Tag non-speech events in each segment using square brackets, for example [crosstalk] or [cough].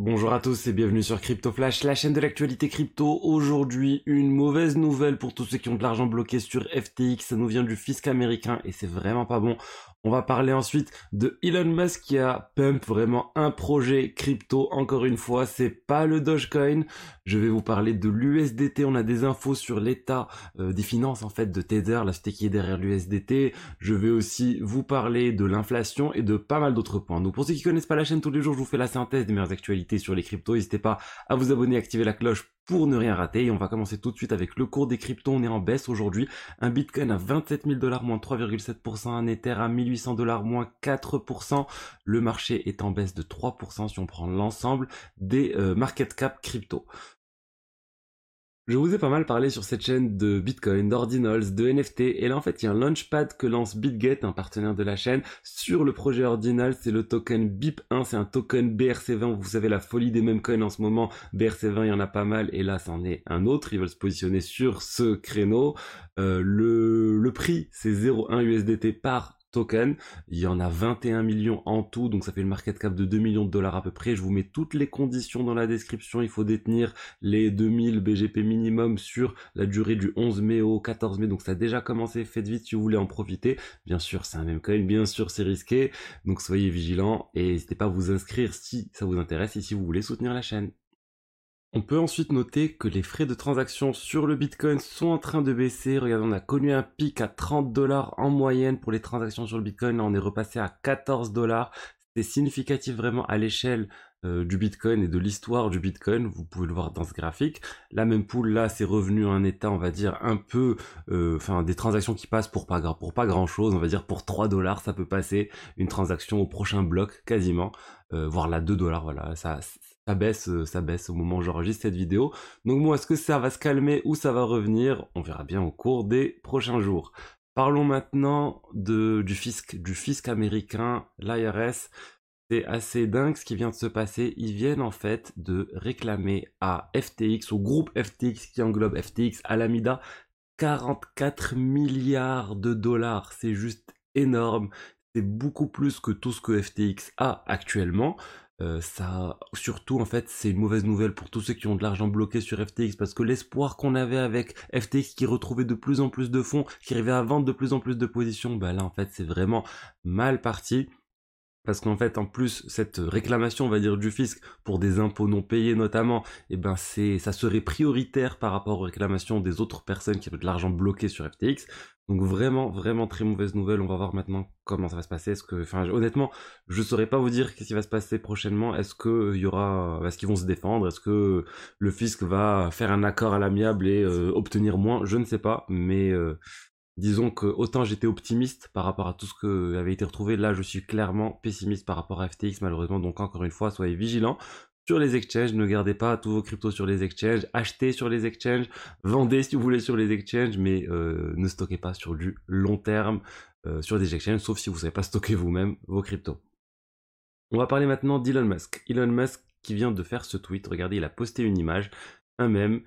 Bonjour à tous et bienvenue sur Crypto Flash, la chaîne de l'actualité crypto. Aujourd'hui, une mauvaise nouvelle pour tous ceux qui ont de l'argent bloqué sur FTX. Ça nous vient du fisc américain et c'est vraiment pas bon. On va parler ensuite de Elon Musk qui a pump vraiment un projet crypto. Encore une fois, c'est pas le Dogecoin. Je vais vous parler de l'USDT. On a des infos sur l'état euh, des finances en fait de Tether, la société qui est derrière l'USDT. Je vais aussi vous parler de l'inflation et de pas mal d'autres points. Donc pour ceux qui connaissent pas la chaîne tous les jours, je vous fais la synthèse des meilleures actualités sur les cryptos. N'hésitez pas à vous abonner, activer la cloche pour ne rien rater. Et on va commencer tout de suite avec le cours des cryptos. On est en baisse aujourd'hui. Un Bitcoin à 27 000 dollars, moins 3,7%. Un Ether à 1800 dollars, moins 4%. Le marché est en baisse de 3% si on prend l'ensemble des euh, market cap crypto. Je vous ai pas mal parlé sur cette chaîne de Bitcoin, d'Ordinals, de NFT, et là en fait il y a un launchpad que lance BitGet, un partenaire de la chaîne, sur le projet Ordinals, c'est le token BIP1, c'est un token BRC20, vous savez la folie des mêmes coins en ce moment, BRC20 il y en a pas mal, et là c'en est un autre, ils veulent se positionner sur ce créneau, euh, le, le prix c'est 0,1 USDT par token. Il y en a 21 millions en tout, donc ça fait le market cap de 2 millions de dollars à peu près. Je vous mets toutes les conditions dans la description. Il faut détenir les 2000 BGP minimum sur la durée du 11 mai au 14 mai, donc ça a déjà commencé. Faites vite si vous voulez en profiter. Bien sûr, c'est un même coin, bien sûr, c'est risqué, donc soyez vigilants et n'hésitez pas à vous inscrire si ça vous intéresse et si vous voulez soutenir la chaîne. On peut ensuite noter que les frais de transaction sur le Bitcoin sont en train de baisser. Regardez, on a connu un pic à 30 dollars en moyenne pour les transactions sur le Bitcoin. Là, on est repassé à 14 dollars. C'est significatif vraiment à l'échelle euh, du Bitcoin et de l'histoire du Bitcoin. Vous pouvez le voir dans ce graphique. La même pool là, c'est revenu à un état, on va dire, un peu, euh, enfin, des transactions qui passent pour pas, pour pas grand chose. On va dire pour 3 dollars, ça peut passer une transaction au prochain bloc quasiment, euh, voire là 2 dollars. Voilà, ça, baisse, ça baisse au moment où j'enregistre cette vidéo. Donc moi, est-ce que ça va se calmer ou ça va revenir? On verra bien au cours des prochains jours. Parlons maintenant du fisc, du américain, l'IRS. C'est assez dingue ce qui vient de se passer. Ils viennent en fait de réclamer à FTX, au groupe FTX qui englobe FTX, Alameda, 44 milliards de dollars. C'est juste énorme. C'est beaucoup plus que tout ce que FTX a actuellement. Euh, ça, surtout en fait, c'est une mauvaise nouvelle pour tous ceux qui ont de l'argent bloqué sur FTX parce que l'espoir qu'on avait avec FTX qui retrouvait de plus en plus de fonds, qui arrivait à vendre de plus en plus de positions, bah là en fait c'est vraiment mal parti. Parce qu'en fait, en plus, cette réclamation, on va dire, du fisc pour des impôts non payés notamment, eh ben c'est, ça serait prioritaire par rapport aux réclamations des autres personnes qui avaient de l'argent bloqué sur FTX. Donc vraiment, vraiment très mauvaise nouvelle. On va voir maintenant comment ça va se passer. Est-ce que, honnêtement, je saurais pas vous dire qu'est-ce qui va se passer prochainement. Est-ce que euh, y aura, est-ce qu'ils vont se défendre? Est-ce que le fisc va faire un accord à l'amiable et euh, obtenir moins? Je ne sais pas, mais euh, disons que autant j'étais optimiste par rapport à tout ce qui avait été retrouvé, là je suis clairement pessimiste par rapport à FTX malheureusement. Donc encore une fois, soyez vigilants sur les exchanges. Ne gardez pas tous vos cryptos sur les exchanges. Achetez sur les exchanges. Vendez si vous voulez sur les exchanges, mais euh, ne stockez pas sur du long terme euh, sur des exchanges, sauf si vous ne savez pas stocker vous-même vos cryptos. On va parler maintenant d'Elon Musk. Elon Musk qui vient de faire ce tweet. Regardez, il a posté une image, un mème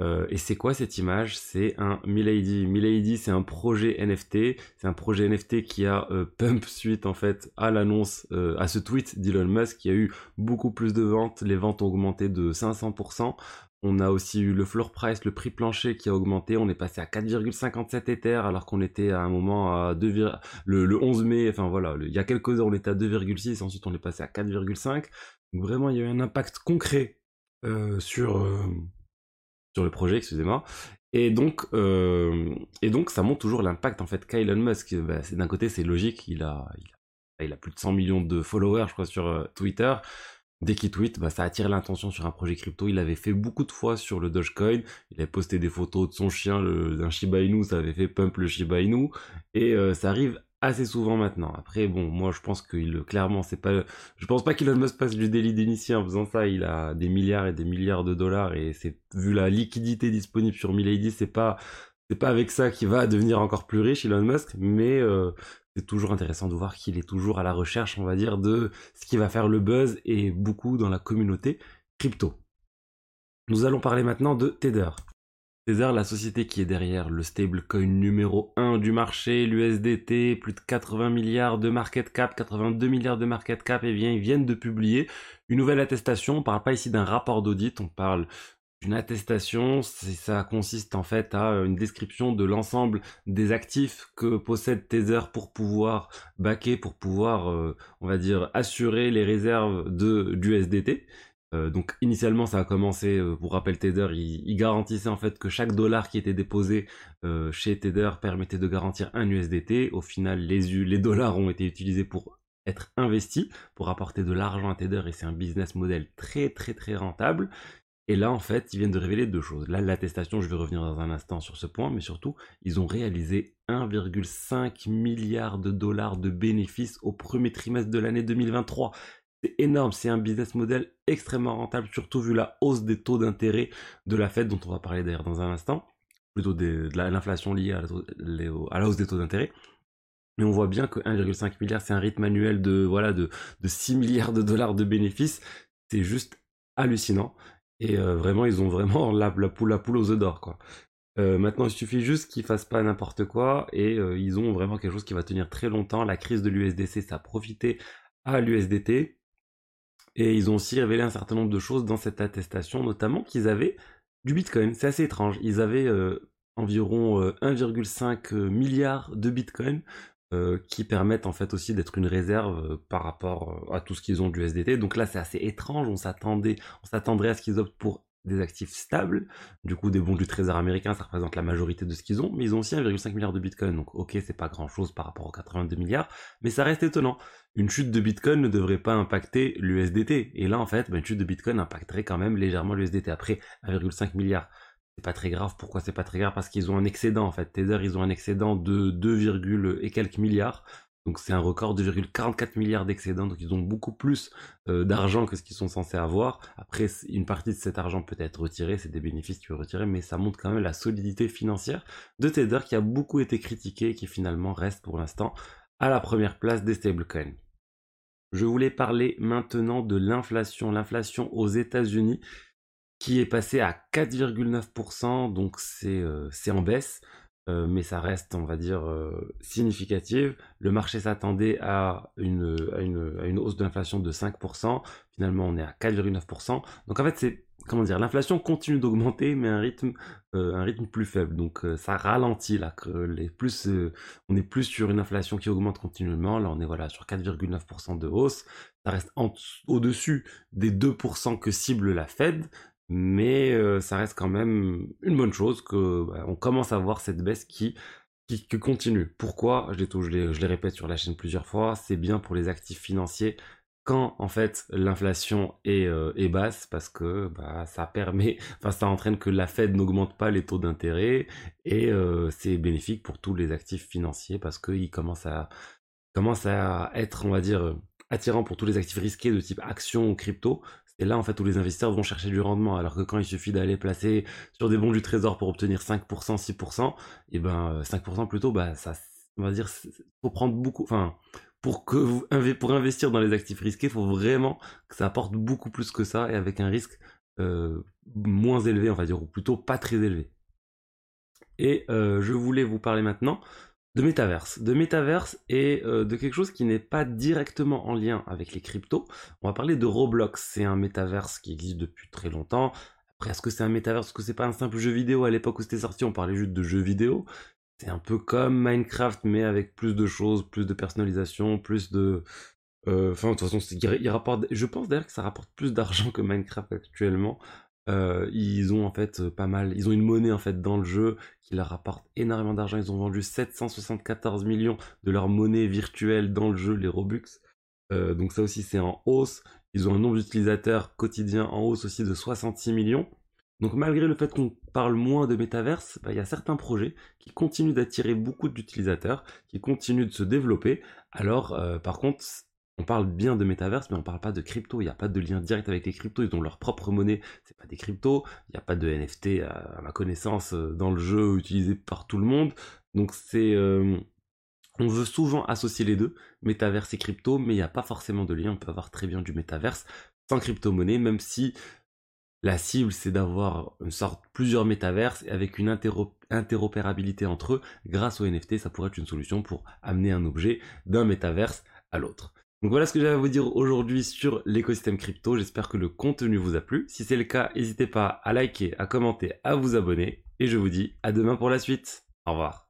euh, et c'est quoi cette image? C'est un Milady. Milady, c'est un projet NFT. C'est un projet NFT qui a euh, pump suite en fait à l'annonce, euh, à ce tweet d'Elon Musk. qui a eu beaucoup plus de ventes. Les ventes ont augmenté de 500%. On a aussi eu le floor price, le prix plancher qui a augmenté. On est passé à 4,57 Ether alors qu'on était à un moment à 2, le, 11 mai. Enfin voilà, il y a quelques heures on était à 2,6. Ensuite on est passé à 4,5. Donc vraiment il y a eu un impact concret sur sur le projet, excusez-moi. Et donc, euh, et donc, ça montre toujours l'impact en fait qu'a Elon Musk. Bah, d'un côté, c'est logique, il a, il a, plus de 100 millions de followers, je crois, sur euh, Twitter. Dès qu'il tweet, bah, ça attire l'attention sur un projet crypto. Il avait fait beaucoup de fois sur le Dogecoin. Il avait posté des photos de son chien, d'un Shiba Inu. Ça avait fait pump le Shiba Inu. Et euh, ça arrive assez souvent maintenant. Après, bon, moi je pense qu'il clairement c'est pas, je pense pas qu'Elon Musk passe du délit d'initié en faisant ça. Il a des milliards et des milliards de dollars et c'est vu la liquidité disponible sur Milady, c'est pas, c'est pas avec ça qu'il va devenir encore plus riche Elon Musk, mais euh, c'est toujours intéressant de voir qu'il est toujours à la recherche, on va dire, de ce qui va faire le buzz et beaucoup dans la communauté crypto. Nous allons parler maintenant de Tether. Tether, la société qui est derrière le stablecoin numéro 1 du marché, l'USDT, plus de 80 milliards de market cap, 82 milliards de market cap, et eh bien ils viennent de publier une nouvelle attestation. On parle pas ici d'un rapport d'audit, on parle d'une attestation. Ça consiste en fait à une description de l'ensemble des actifs que possède Tether pour pouvoir backer, pour pouvoir, euh, on va dire, assurer les réserves de d'USDT. Euh, donc initialement ça a commencé, euh, pour rappel Tether, il, garantissait en fait que chaque dollar qui était déposé euh, chez Tether permettait de garantir un USDT. Au final les, dollars ont été utilisés pour être investis, pour apporter de l'argent à Tether et c'est un business model très très très rentable. Et là, en fait, ils viennent de révéler deux choses. Là, l'attestation, je vais revenir dans un instant sur ce point, mais surtout, ils ont réalisé 1,5 milliard de dollars de bénéfices au premier trimestre de l'année 2023 énorme, c'est un business model extrêmement rentable, surtout vu la hausse des taux d'intérêt de la Fed, dont on va parler d'ailleurs dans un instant, plutôt de l'inflation liée à la, hausse des taux d'intérêt. Mais on voit bien que 1,5 milliard, c'est un rythme annuel de, voilà, de, 6 milliards de dollars de bénéfices. C'est juste hallucinant. Et euh, vraiment, ils ont vraiment [laughs] la, poule, aux œufs d'or, quoi. Euh, maintenant, il suffit juste qu'ils fassent pas n'importe quoi et euh, ils ont vraiment quelque chose qui va tenir très longtemps. La crise de l'USDC, ça a profité à l'USDT. Et ils ont aussi révélé un certain nombre de choses dans cette attestation, notamment qu'ils avaient du Bitcoin. C'est assez étrange. Ils avaient euh, environ 1,5 euh, milliard de Bitcoin euh, qui permettent en fait aussi d'être une réserve par rapport à tout ce qu'ils ont du SDT. Donc là, c'est assez étrange. On s'attendait, on s'attendrait à ce qu'ils optent pour des actifs stables, du coup des bons du trésor américain, ça représente la majorité de ce qu'ils ont, mais ils ont aussi 1,5 milliard de bitcoin, donc ok c'est pas grand chose par rapport aux 82 milliards, mais ça reste étonnant. Une chute de bitcoin ne devrait pas impacter l'USDT, et là en fait bah, une chute de bitcoin impacterait quand même légèrement l'USDT. Après 1,5 milliard, c'est pas très grave, pourquoi c'est pas très grave? Parce qu'ils ont un excédent en fait, Tether ils ont un excédent de 2, et quelques milliards, donc c'est un record de 2,44 milliards d'excédents, donc ils ont beaucoup plus euh, d'argent que ce qu'ils sont censés avoir. Après, une partie de cet argent peut être retirée, c'est des bénéfices qui peuvent retirer, mais ça montre quand même la solidité financière de Tether qui a beaucoup été critiqué et qui finalement reste pour l'instant à la première place des stablecoins. Je voulais parler maintenant de l'inflation. L'inflation aux États-Unis qui est passée à 4,9%, donc euh, c'est en baisse. Euh, mais ça reste, on va dire, euh, significative. Le marché s'attendait à une, à, une, à une hausse d'inflation de 5%. Finalement, on est à 4,9%. Donc en fait, c'est comment dire, l'inflation continue d'augmenter, mais un rythme, euh, un rythme plus faible. Donc ça ralentit là. Les plus, on est plus sur une inflation qui augmente continuellement. Là, on est voilà sur 4,9% de hausse. Ça reste au-dessus des 2% que cible la Fed mais euh, ça reste quand même une bonne chose que bah, on commence à voir cette baisse qui continue. Pourquoi? Je les, je, les, répète sur la chaîne plusieurs fois, c'est bien pour les actifs financiers quand en fait l'inflation est, euh, basse parce que bah, ça permet, [laughs] ça entraîne que la Fed n'augmente pas les taux d'intérêt et euh, c'est bénéfique pour tous les actifs financiers parce qu'ils commencent à à être, on va dire, attirant pour tous les actifs risqués de type action ou crypto, et là, en fait, tous les investisseurs vont chercher du rendement, alors que quand il suffit d'aller placer sur des bons du trésor pour obtenir 5%, 6%, et ben 5% plutôt, bah ça, on va dire, faut prendre beaucoup, enfin, pour que pour investir dans les actifs risqués, faut vraiment que ça apporte beaucoup plus que ça et avec un risque euh, moins élevé, on va dire, ou plutôt pas très élevé. Et euh, je voulais vous parler maintenant de métaverse, de métaverse et euh, de quelque chose qui n'est pas directement en lien avec les cryptos. On va parler de Roblox. C'est un métaverse qui existe depuis très longtemps. Après, est-ce que c'est un métaverse, est-ce que c'est pas un simple jeu vidéo? À l'époque où c'était sorti, on parlait juste de jeux vidéo. C'est un peu comme Minecraft, mais avec plus de choses, plus de personnalisation, plus de... Euh, enfin, de toute façon, je pense d'ailleurs que ça rapporte plus d'argent que Minecraft actuellement. Euh, ils ont en fait euh, pas mal, ils ont une monnaie en fait dans le jeu qui leur rapporte énormément d'argent. Ils ont vendu 774 millions de leur monnaie virtuelle dans le jeu, les Robux. Euh, donc ça aussi c'est en hausse. Ils ont un nombre d'utilisateurs quotidiens en hausse aussi de 66 millions. Donc malgré le fait qu'on parle moins de métaverse, bah, il y a certains projets qui continuent d'attirer beaucoup d'utilisateurs, qui continuent de se développer. Alors par contre, on parle bien de métaverse, mais on parle pas de crypto. Il n'y a pas de lien direct avec les cryptos. Ils ont leur propre monnaie. C'est pas des cryptos. Il n'y a pas de NFT à, ma connaissance euh, dans le jeu utilisé par tout le monde. Donc c'est, euh, on veut souvent associer les deux, métaverse et crypto, mais il n'y a pas forcément de lien. On peut avoir très bien du métaverse sans crypto-monnaie, même si La cible, c'est d'avoir une sorte plusieurs métaverses avec une interopérabilité entre eux. Grâce au NFT, ça pourrait être une solution pour amener un objet d'un métaverse à l'autre. Donc voilà ce que j'avais à vous dire aujourd'hui sur l'écosystème crypto. J'espère que le contenu vous a plu. Si c'est le cas, n'hésitez pas à liker, à commenter, à vous abonner. Et je vous dis à demain pour la suite. Au revoir.